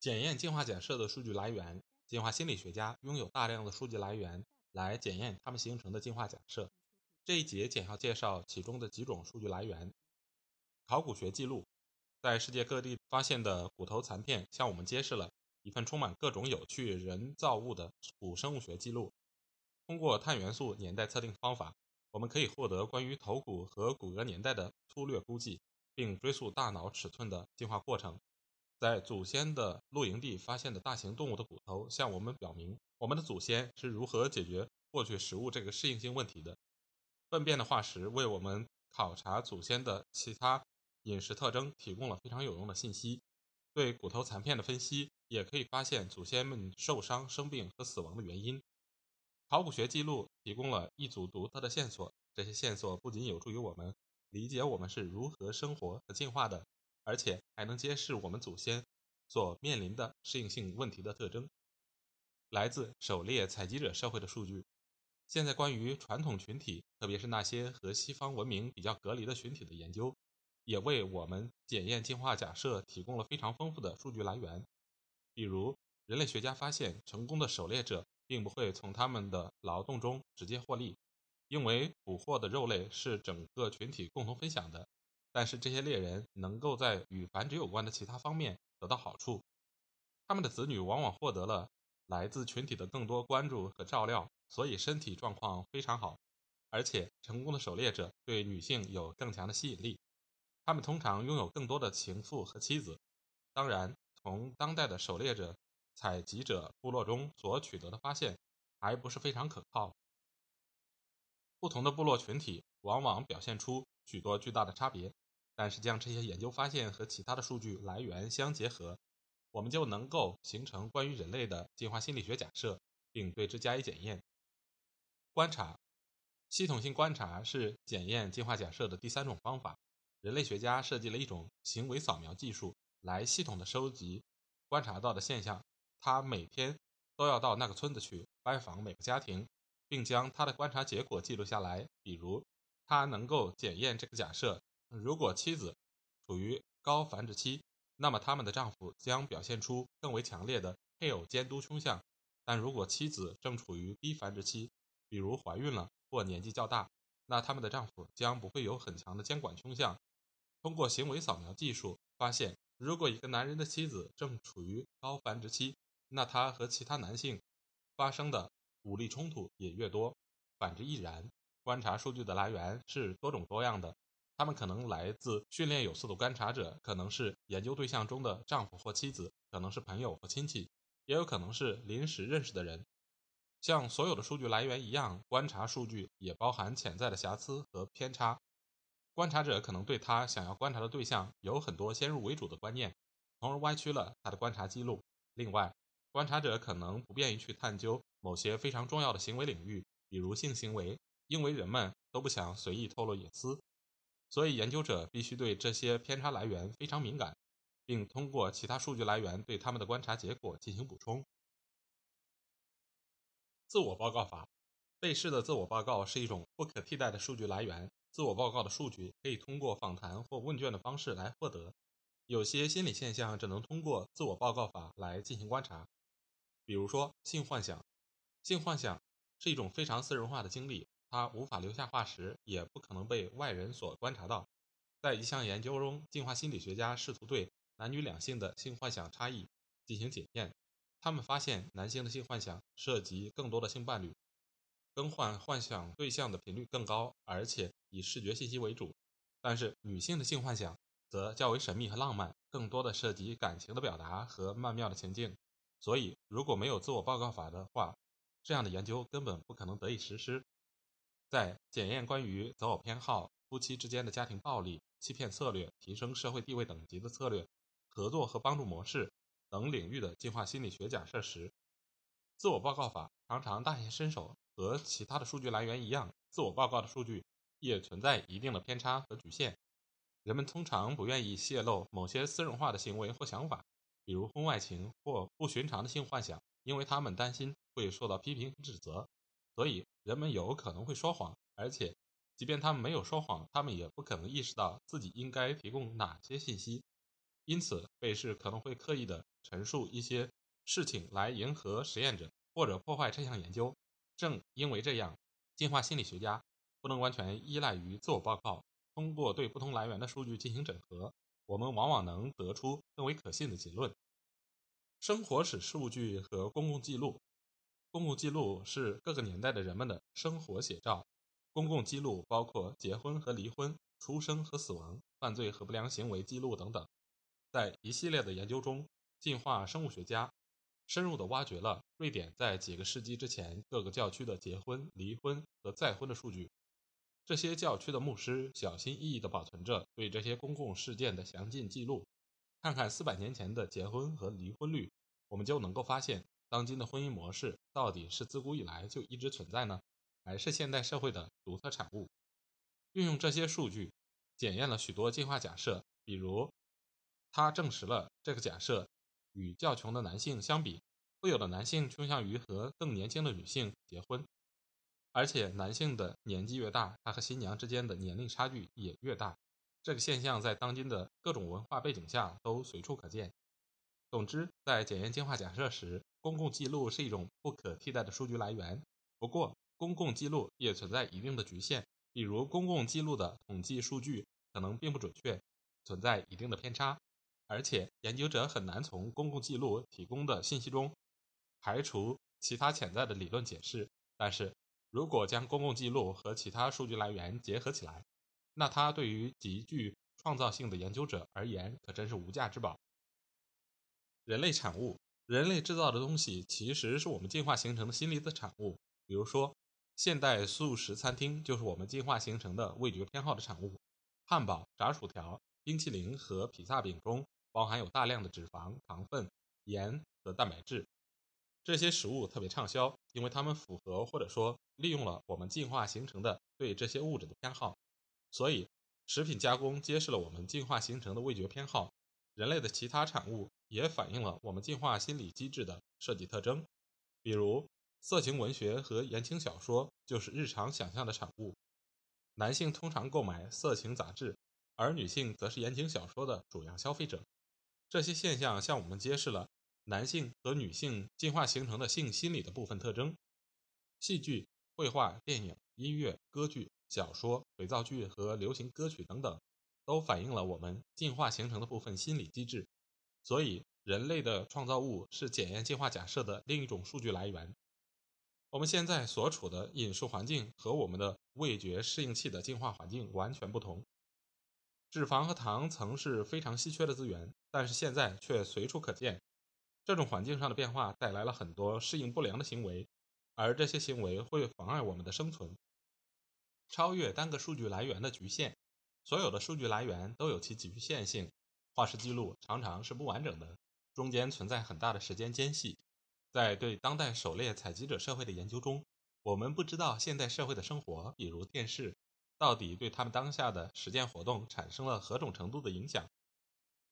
检验进化假设的数据来源，进化心理学家拥有大量的数据来源来检验他们形成的进化假设。这一节简要介绍其中的几种数据来源。考古学记录，在世界各地发现的骨头残片向我们揭示了一份充满各种有趣人造物的古生物学记录。通过碳元素年代测定方法。我们可以获得关于头骨和骨骼年代的粗略估计，并追溯大脑尺寸的进化过程。在祖先的露营地发现的大型动物的骨头向我们表明，我们的祖先是如何解决获取食物这个适应性问题的。粪便的化石为我们考察祖先的其他饮食特征提供了非常有用的信息。对骨头残片的分析也可以发现祖先们受伤、生病和死亡的原因。考古学记录提供了一组独特的线索，这些线索不仅有助于我们理解我们是如何生活和进化的，而且还能揭示我们祖先所面临的适应性问题的特征。来自狩猎采集者社会的数据，现在关于传统群体，特别是那些和西方文明比较隔离的群体的研究，也为我们检验进化假设提供了非常丰富的数据来源。比如，人类学家发现，成功的狩猎者。并不会从他们的劳动中直接获利，因为捕获的肉类是整个群体共同分享的。但是这些猎人能够在与繁殖有关的其他方面得到好处，他们的子女往往获得了来自群体的更多关注和照料，所以身体状况非常好。而且，成功的狩猎者对女性有更强的吸引力，他们通常拥有更多的情妇和妻子。当然，从当代的狩猎者。采集者部落中所取得的发现还不是非常可靠。不同的部落群体往往表现出许多巨大的差别，但是将这些研究发现和其他的数据来源相结合，我们就能够形成关于人类的进化心理学假设，并对之加以检验。观察，系统性观察是检验进化假设的第三种方法。人类学家设计了一种行为扫描技术，来系统的收集观察到的现象。他每天都要到那个村子去拜访每个家庭，并将他的观察结果记录下来。比如，他能够检验这个假设：如果妻子处于高繁殖期，那么他们的丈夫将表现出更为强烈的配偶监督倾向；但如果妻子正处于低繁殖期，比如怀孕了或年纪较大，那他们的丈夫将不会有很强的监管倾向。通过行为扫描技术发现，如果一个男人的妻子正处于高繁殖期，那他和其他男性发生的武力冲突也越多，反之亦然。观察数据的来源是多种多样的，他们可能来自训练有素的观察者，可能是研究对象中的丈夫或妻子，可能是朋友或亲戚，也有可能是临时认识的人。像所有的数据来源一样，观察数据也包含潜在的瑕疵和偏差。观察者可能对他想要观察的对象有很多先入为主的观念，从而歪曲了他的观察记录。另外，观察者可能不便于去探究某些非常重要的行为领域，比如性行为，因为人们都不想随意透露隐私，所以研究者必须对这些偏差来源非常敏感，并通过其他数据来源对他们的观察结果进行补充。自我报告法，被试的自我报告是一种不可替代的数据来源。自我报告的数据可以通过访谈或问卷的方式来获得，有些心理现象只能通过自我报告法来进行观察。比如说，性幻想。性幻想是一种非常私人化的经历，它无法留下化石，也不可能被外人所观察到。在一项研究中，进化心理学家试图对男女两性的性幻想差异进行检验。他们发现，男性的性幻想涉及更多的性伴侣，更换幻想对象的频率更高，而且以视觉信息为主；但是女性的性幻想则较为神秘和浪漫，更多的涉及感情的表达和曼妙的情境。所以，如果没有自我报告法的话，这样的研究根本不可能得以实施。在检验关于择偶偏好、夫妻之间的家庭暴力、欺骗策略、提升社会地位等级的策略合作和帮助模式等领域的进化心理学假设时，自我报告法常常大显身手。和其他的数据来源一样，自我报告的数据也存在一定的偏差和局限。人们通常不愿意泄露某些私人化的行为或想法，比如婚外情或不寻常的性幻想，因为他们担心会受到批评和指责。所以，人们有可能会说谎，而且，即便他们没有说谎，他们也不可能意识到自己应该提供哪些信息。因此，被试可能会刻意地陈述一些事情来迎合实验者，或者破坏这项研究。正因为这样，进化心理学家不能完全依赖于自我报告。通过对不同来源的数据进行整合，我们往往能得出更为可信的结论。生活史数据和公共记录，公共记录是各个年代的人们的生活写照。公共记录包括结婚和离婚、出生和死亡、犯罪和不良行为记录等等。在一系列的研究中，进化生物学家。深入地挖掘了瑞典在几个世纪之前各个教区的结婚、离婚和再婚的数据。这些教区的牧师小心翼翼地保存着对这些公共事件的详尽记录。看看四百年前的结婚和离婚率，我们就能够发现，当今的婚姻模式到底是自古以来就一直存在呢，还是现代社会的独特产物？运用这些数据，检验了许多进化假设，比如，它证实了这个假设。与较穷的男性相比，富有的男性倾向于和更年轻的女性结婚，而且男性的年纪越大，他和新娘之间的年龄差距也越大。这个现象在当今的各种文化背景下都随处可见。总之，在检验进化假设时，公共记录是一种不可替代的数据来源。不过，公共记录也存在一定的局限，比如公共记录的统计数据可能并不准确，存在一定的偏差。而且，研究者很难从公共记录提供的信息中排除其他潜在的理论解释。但是，如果将公共记录和其他数据来源结合起来，那它对于极具创造性的研究者而言可真是无价之宝。人类产物，人类制造的东西其实是我们进化形成的心理的产物。比如说，现代素食餐厅就是我们进化形成的味觉偏好的产物。汉堡、炸薯条、冰淇淋和披萨饼中。包含有大量的脂肪、糖分、盐和蛋白质，这些食物特别畅销，因为它们符合或者说利用了我们进化形成的对这些物质的偏好。所以，食品加工揭示了我们进化形成的味觉偏好。人类的其他产物也反映了我们进化心理机制的设计特征，比如色情文学和言情小说就是日常想象的产物。男性通常购买色情杂志，而女性则是言情小说的主要消费者。这些现象向我们揭示了男性和女性进化形成的性心理的部分特征。戏剧、绘画、电影、音乐、歌剧、小说、肥皂剧和流行歌曲等等，都反映了我们进化形成的部分心理机制。所以，人类的创造物是检验进化假设的另一种数据来源。我们现在所处的饮食环境和我们的味觉适应器的进化环境完全不同。脂肪和糖曾是非常稀缺的资源，但是现在却随处可见。这种环境上的变化带来了很多适应不良的行为，而这些行为会妨碍我们的生存。超越单个数据来源的局限，所有的数据来源都有其局限性。化石记录常常是不完整的，中间存在很大的时间间隙。在对当代狩猎采集者社会的研究中，我们不知道现代社会的生活，比如电视。到底对他们当下的实践活动产生了何种程度的影响？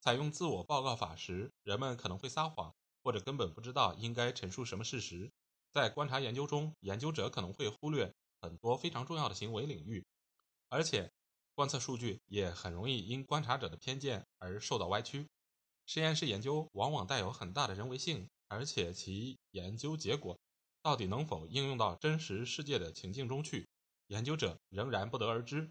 采用自我报告法时，人们可能会撒谎，或者根本不知道应该陈述什么事实。在观察研究中，研究者可能会忽略很多非常重要的行为领域，而且观测数据也很容易因观察者的偏见而受到歪曲。实验室研究往往带有很大的人为性，而且其研究结果到底能否应用到真实世界的情境中去？研究者仍然不得而知。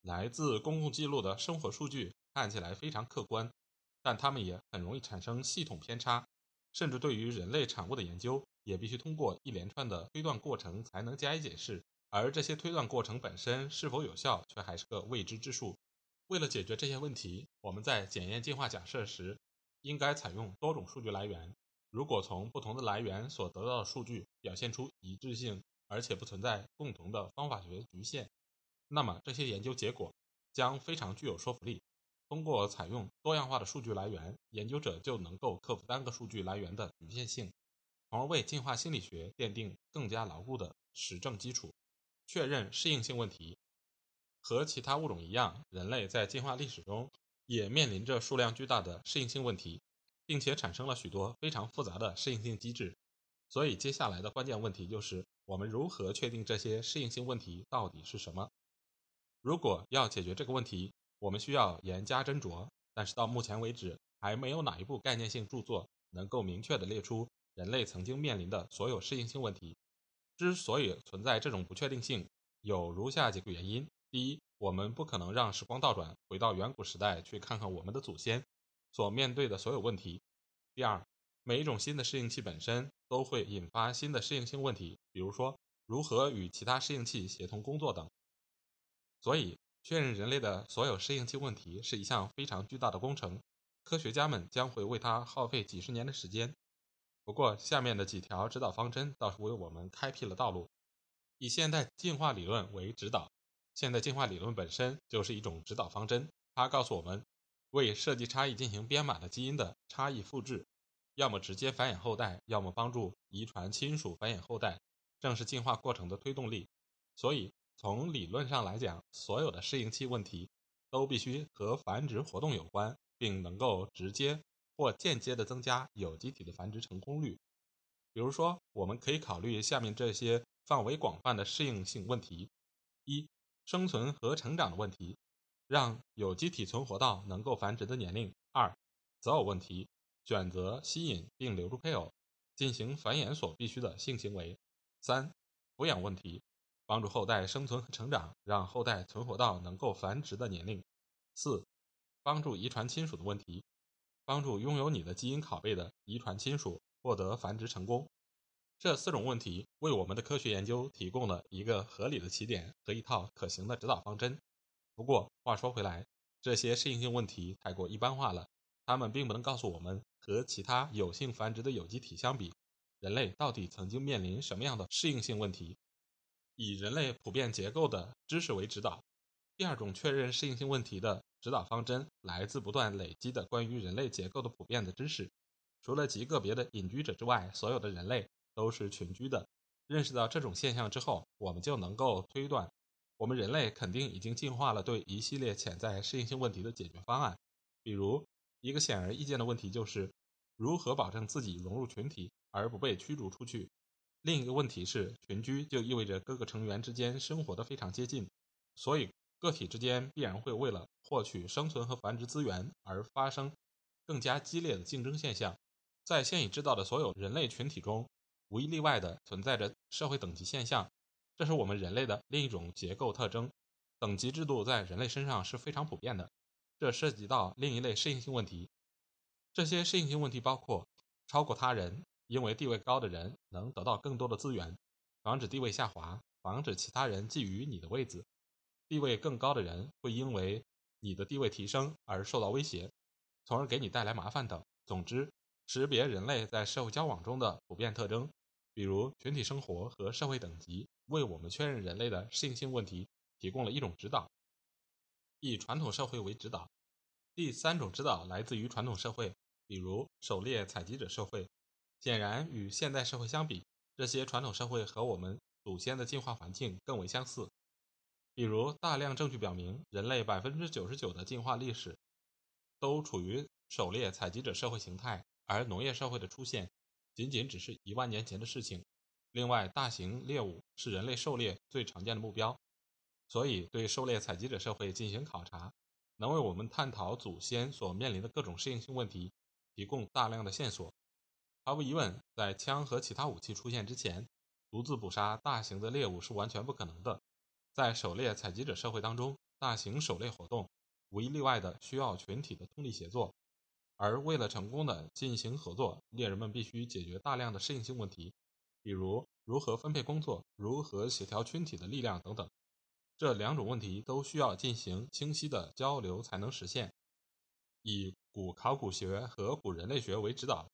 来自公共记录的生活数据看起来非常客观，但它们也很容易产生系统偏差。甚至对于人类产物的研究，也必须通过一连串的推断过程才能加以解释。而这些推断过程本身是否有效，却还是个未知之数。为了解决这些问题，我们在检验进化假设时，应该采用多种数据来源。如果从不同的来源所得到的数据表现出一致性，而且不存在共同的方法学局限，那么这些研究结果将非常具有说服力。通过采用多样化的数据来源，研究者就能够克服单个数据来源的局限性，从而为进化心理学奠定更加牢固的实证基础。确认适应性问题。和其他物种一样，人类在进化历史中也面临着数量巨大的适应性问题，并且产生了许多非常复杂的适应性机制。所以，接下来的关键问题就是：我们如何确定这些适应性问题到底是什么？如果要解决这个问题，我们需要严加斟酌。但是到目前为止，还没有哪一部概念性著作能够明确地列出人类曾经面临的所有适应性问题。之所以存在这种不确定性，有如下几个原因。第一，我们不可能让时光倒转回到远古时代去看看我们的祖先所面对的所有问题。第二，每一种新的适应器本身都会引发新的适应性问题，比如说如何与其他适应器协同工作等。所以，确认人类的所有适应器问题是一项非常巨大的工程，科学家们将会为它耗费几十年的时间。不过，下面的几条指导方针倒是为我们开辟了道路，以现代进化理论为指导。现代进化理论本身就是一种指导方针，它告诉我们，为设计差异进行编码的基因的差异复制，要么直接繁衍后代，要么帮助遗传亲属繁衍后代，正是进化过程的推动力。所以，从理论上来讲，所有的适应器问题都必须和繁殖活动有关，并能够直接或间接地增加有机体的繁殖成功率。比如说，我们可以考虑下面这些范围广泛的适应性问题：一。生存和成长的问题，让有机体存活到能够繁殖的年龄。二、择偶问题，选择吸引并留住配偶，进行繁衍所必须的性行为。三、抚养问题，帮助后代生存和成长，让后代存活到能够繁殖的年龄。四、帮助遗传亲属的问题，帮助拥有你的基因拷贝的遗传亲属获得繁殖成功。这四种问题为我们的科学研究提供了一个合理的起点和一套可行的指导方针。不过话说回来，这些适应性问题太过一般化了，它们并不能告诉我们和其他有性繁殖的有机体相比，人类到底曾经面临什么样的适应性问题。以人类普遍结构的知识为指导。第二种确认适应性问题的指导方针来自不断累积的关于人类结构的普遍的知识。除了极个别的隐居者之外，所有的人类。都是群居的。认识到这种现象之后，我们就能够推断，我们人类肯定已经进化了对一系列潜在适应性问题的解决方案。比如，一个显而易见的问题就是如何保证自己融入群体而不被驱逐出去。另一个问题是，群居就意味着各个成员之间生活的非常接近，所以个体之间必然会为了获取生存和繁殖资源而发生更加激烈的竞争现象。在现已知道的所有人类群体中，无一例外的存在着社会等级现象，这是我们人类的另一种结构特征。等级制度在人类身上是非常普遍的，这涉及到另一类适应性问题。这些适应性问题包括超过他人，因为地位高的人能得到更多的资源，防止地位下滑，防止其他人觊觎你的位子。地位更高的人会因为你的地位提升而受到威胁，从而给你带来麻烦等。总之，识别人类在社会交往中的普遍特征。比如群体生活和社会等级，为我们确认人类的适应性问题提供了一种指导。以传统社会为指导，第三种指导来自于传统社会，比如狩猎采集者社会。显然，与现代社会相比，这些传统社会和我们祖先的进化环境更为相似。比如，大量证据表明，人类百分之九十九的进化历史都处于狩猎采集者社会形态，而农业社会的出现。仅仅只是一万年前的事情。另外，大型猎物是人类狩猎最常见的目标，所以对狩猎采集者社会进行考察，能为我们探讨祖先所面临的各种适应性问题提供大量的线索。毫无疑问，在枪和其他武器出现之前，独自捕杀大型的猎物是完全不可能的。在狩猎采集者社会当中，大型狩猎活动无一例外的需要群体的通力协作。而为了成功的进行合作，猎人们必须解决大量的适应性问题，比如如何分配工作、如何协调群体的力量等等。这两种问题都需要进行清晰的交流才能实现。以古考古学和古人类学为指导。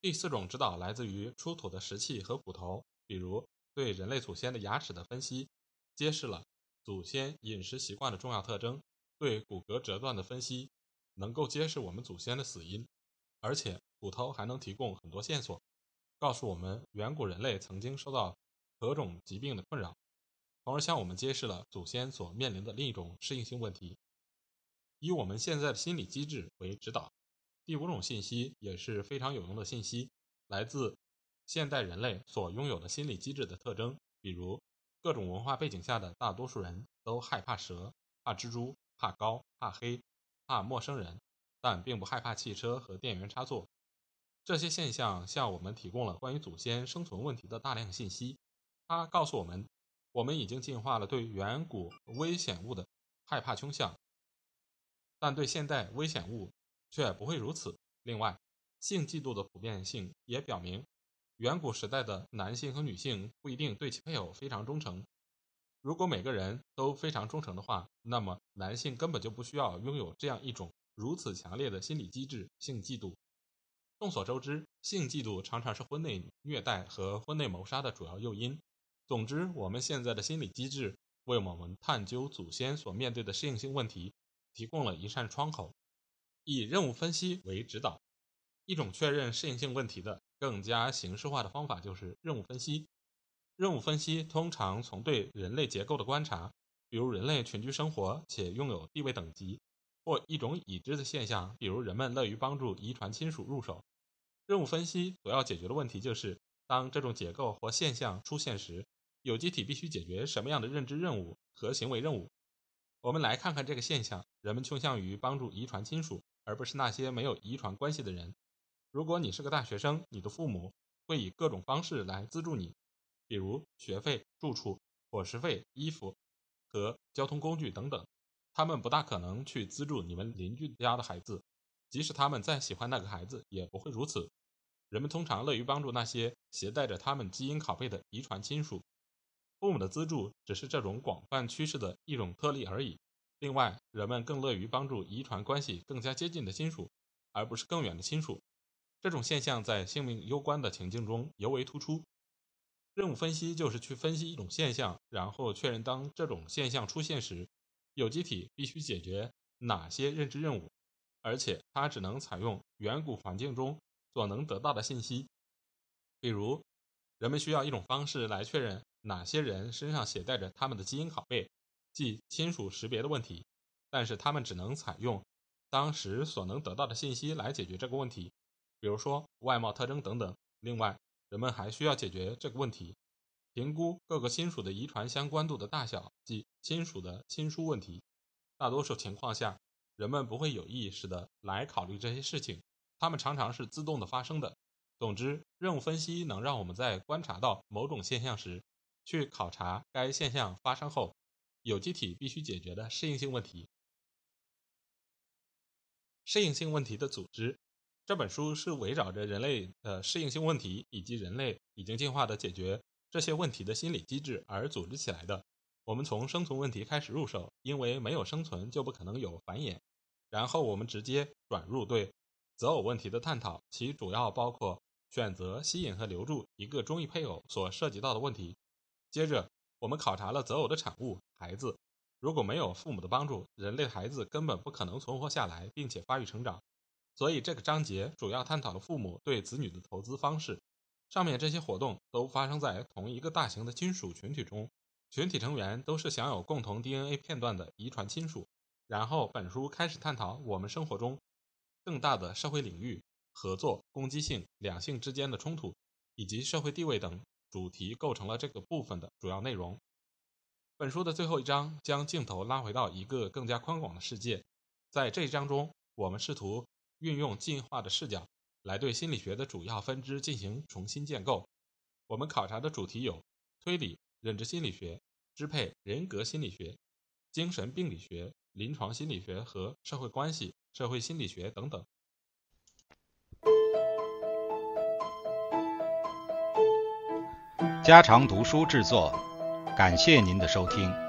第四种指导来自于出土的石器和骨头，比如对人类祖先的牙齿的分析，揭示了祖先饮食习惯的重要特征。对骨骼折断的分析，能够揭示我们祖先的死因，而且骨头还能提供很多线索，告诉我们远古人类曾经受到何种疾病的困扰，从而向我们揭示了祖先所面临的另一种适应性问题。以我们现在的心理机制为指导。第五种信息也是非常有用的信息，来自现代人类所拥有的心理机制的特征，比如各种文化背景下的大多数人都害怕蛇、怕蜘蛛、怕高、怕黑、怕陌生人，但并不害怕汽车和电源插座。这些现象向我们提供了关于祖先生存问题的大量信息。它告诉我们，我们已经进化了对远古危险物的害怕倾向，但对现代危险物。却不会如此。另外，性嫉妒的普遍性也表明，远古时代的男性和女性不一定对其配偶非常忠诚。如果每个人都非常忠诚的话，那么男性根本就不需要拥有这样一种如此强烈的心理机制——性嫉妒。众所周知，性嫉妒常常是婚内虐待和婚内谋杀的主要诱因。总之，我们现在的心理机制为我们探究祖先所面对的适应性问题提供了一扇窗口。以任务分析为指导，一种确认适应性问题的更加形式化的方法就是任务分析。任务分析通常从对人类结构的观察，比如人类群居生活且拥有地位等级，或一种已知的现象，比如人们乐于帮助遗传亲属入手。任务分析所要解决的问题就是，当这种结构或现象出现时，有机体必须解决什么样的认知任务和行为任务。我们来看看这个现象：人们倾向于帮助遗传亲属。而不是那些没有遗传关系的人。如果你是个大学生，你的父母会以各种方式来资助你，比如学费、住处、伙食费、衣服和交通工具等等。他们不大可能去资助你们邻居家的孩子，即使他们再喜欢那个孩子，也不会如此。人们通常乐于帮助那些携带着他们基因拷贝的遗传亲属。父母的资助只是这种广泛趋势的一种特例而已。另外，人们更乐于帮助遗传关系更加接近的亲属，而不是更远的亲属。这种现象在性命攸关的情境中尤为突出。任务分析就是去分析一种现象，然后确认当这种现象出现时，有机体必须解决哪些认知任务，而且它只能采用远古环境中所能得到的信息。比如，人们需要一种方式来确认哪些人身上携带着他们的基因拷贝。即亲属识别的问题，但是他们只能采用当时所能得到的信息来解决这个问题，比如说外貌特征等等。另外，人们还需要解决这个问题：评估各个亲属的遗传相关度的大小，即亲属的亲疏问题。大多数情况下，人们不会有意识的来考虑这些事情，它们常常是自动的发生的。总之，任务分析能让我们在观察到某种现象时，去考察该现象发生后。有机体必须解决的适应性问题。适应性问题的组织这本书是围绕着人类的适应性问题以及人类已经进化的解决这些问题的心理机制而组织起来的。我们从生存问题开始入手，因为没有生存就不可能有繁衍。然后我们直接转入对择偶问题的探讨，其主要包括选择、吸引和留住一个中意配偶所涉及到的问题。接着。我们考察了择偶的产物孩子，如果没有父母的帮助，人类孩子根本不可能存活下来，并且发育成长。所以这个章节主要探讨了父母对子女的投资方式。上面这些活动都发生在同一个大型的亲属群体中，群体成员都是享有共同 DNA 片段的遗传亲属。然后本书开始探讨我们生活中更大的社会领域、合作、攻击性、两性之间的冲突以及社会地位等。主题构成了这个部分的主要内容。本书的最后一章将镜头拉回到一个更加宽广的世界。在这一章中，我们试图运用进化的视角来对心理学的主要分支进行重新建构。我们考察的主题有推理、认知心理学、支配、人格心理学、精神病理学、临床心理学和社会关系、社会心理学等等。家常读书制作，感谢您的收听。